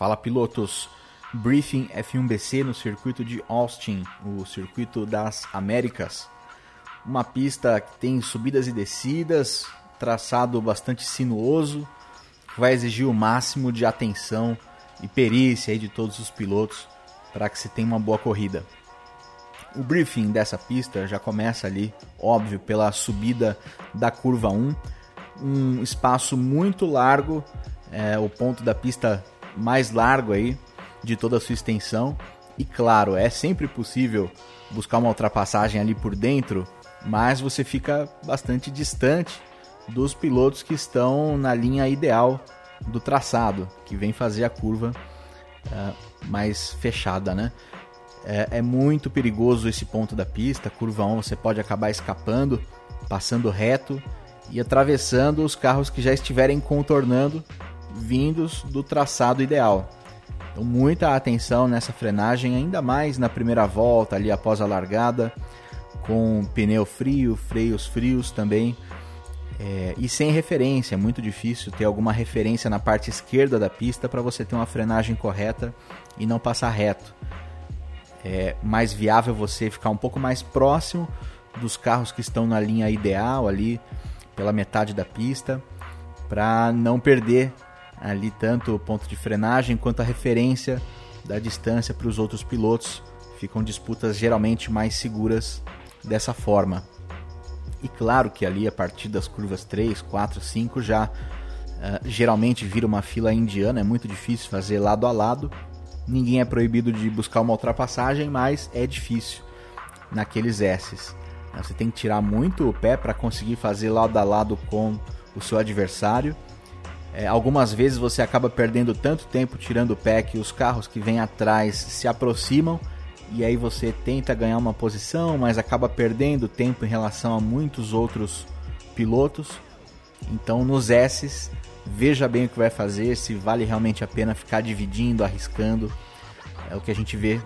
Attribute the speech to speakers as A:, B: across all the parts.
A: Fala pilotos, briefing F1BC no circuito de Austin, o circuito das Américas. Uma pista que tem subidas e descidas, traçado bastante sinuoso, vai exigir o máximo de atenção e perícia de todos os pilotos para que se tenha uma boa corrida. O briefing dessa pista já começa ali, óbvio, pela subida da curva 1, um espaço muito largo, é, o ponto da pista mais largo aí de toda a sua extensão. E claro, é sempre possível buscar uma ultrapassagem ali por dentro, mas você fica bastante distante dos pilotos que estão na linha ideal do traçado, que vem fazer a curva uh, mais fechada, né? É, é, muito perigoso esse ponto da pista, curva 1 você pode acabar escapando, passando reto e atravessando os carros que já estiverem contornando vindos do traçado ideal. Então, muita atenção nessa frenagem, ainda mais na primeira volta, ali após a largada, com pneu frio, freios frios também. É, e sem referência, é muito difícil ter alguma referência na parte esquerda da pista para você ter uma frenagem correta e não passar reto. É mais viável você ficar um pouco mais próximo dos carros que estão na linha ideal ali, pela metade da pista, para não perder ali tanto o ponto de frenagem quanto a referência da distância para os outros pilotos. Ficam disputas geralmente mais seguras dessa forma. E claro que ali a partir das curvas 3, 4, 5 já uh, geralmente vira uma fila indiana, é muito difícil fazer lado a lado. Ninguém é proibido de buscar uma ultrapassagem, mas é difícil naqueles S's. Você tem que tirar muito o pé para conseguir fazer lado a lado com o seu adversário é, algumas vezes você acaba perdendo tanto tempo tirando o pé que os carros que vêm atrás se aproximam e aí você tenta ganhar uma posição, mas acaba perdendo tempo em relação a muitos outros pilotos. Então nos S's, veja bem o que vai fazer, se vale realmente a pena ficar dividindo, arriscando. É o que a gente vê.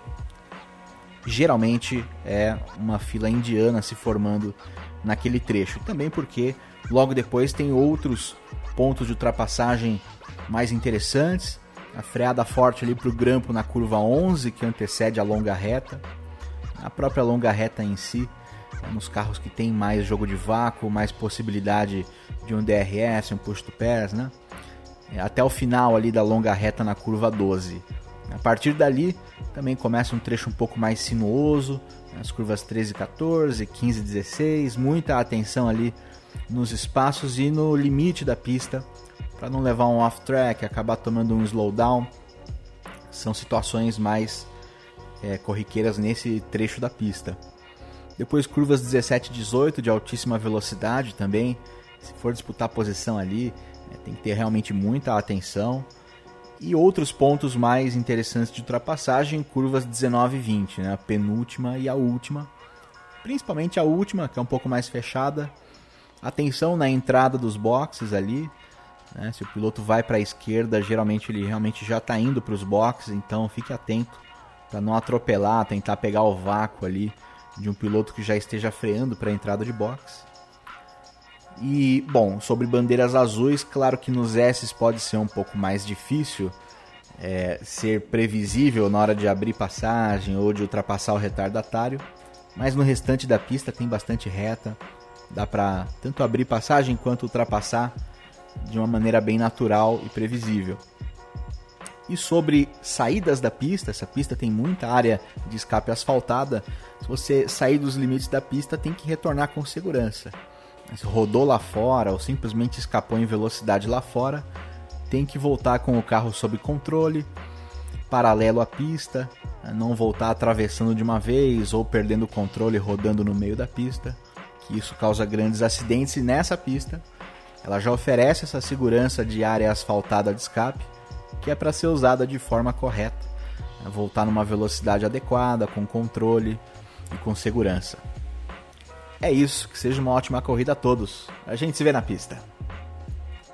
A: Geralmente é uma fila indiana se formando naquele trecho. Também porque logo depois tem outros pontos de ultrapassagem mais interessantes. A freada forte ali para o grampo na curva 11, que antecede a longa reta. A própria longa reta em si, né, nos carros que tem mais jogo de vácuo, mais possibilidade de um DRS, um push to pass, né? É, até o final ali da longa reta na curva 12. A partir dali também começa um trecho um pouco mais sinuoso, as curvas 13 e 14, 15 e 16, muita atenção ali nos espaços e no limite da pista para não levar um off-track, acabar tomando um slowdown. São situações mais é, corriqueiras nesse trecho da pista. Depois curvas 17 e 18 de altíssima velocidade também. Se for disputar posição ali, é, tem que ter realmente muita atenção. E outros pontos mais interessantes de ultrapassagem, curvas 19 e 20, né? a penúltima e a última. Principalmente a última, que é um pouco mais fechada, Atenção na entrada dos boxes ali. Né? Se o piloto vai para a esquerda, geralmente ele realmente já está indo para os boxes, então fique atento para não atropelar, tentar pegar o vácuo ali de um piloto que já esteja freando para a entrada de box. E, bom, sobre bandeiras azuis, claro que nos S pode ser um pouco mais difícil é, ser previsível na hora de abrir passagem ou de ultrapassar o retardatário, mas no restante da pista tem bastante reta, Dá para tanto abrir passagem quanto ultrapassar de uma maneira bem natural e previsível. E sobre saídas da pista, essa pista tem muita área de escape asfaltada. Se você sair dos limites da pista, tem que retornar com segurança. Rodou lá fora ou simplesmente escapou em velocidade lá fora, tem que voltar com o carro sob controle, paralelo à pista, não voltar atravessando de uma vez ou perdendo o controle rodando no meio da pista que isso causa grandes acidentes e nessa pista ela já oferece essa segurança de área asfaltada de escape, que é para ser usada de forma correta, né? voltar numa velocidade adequada, com controle e com segurança. É isso, que seja uma ótima corrida a todos. A gente se vê na pista.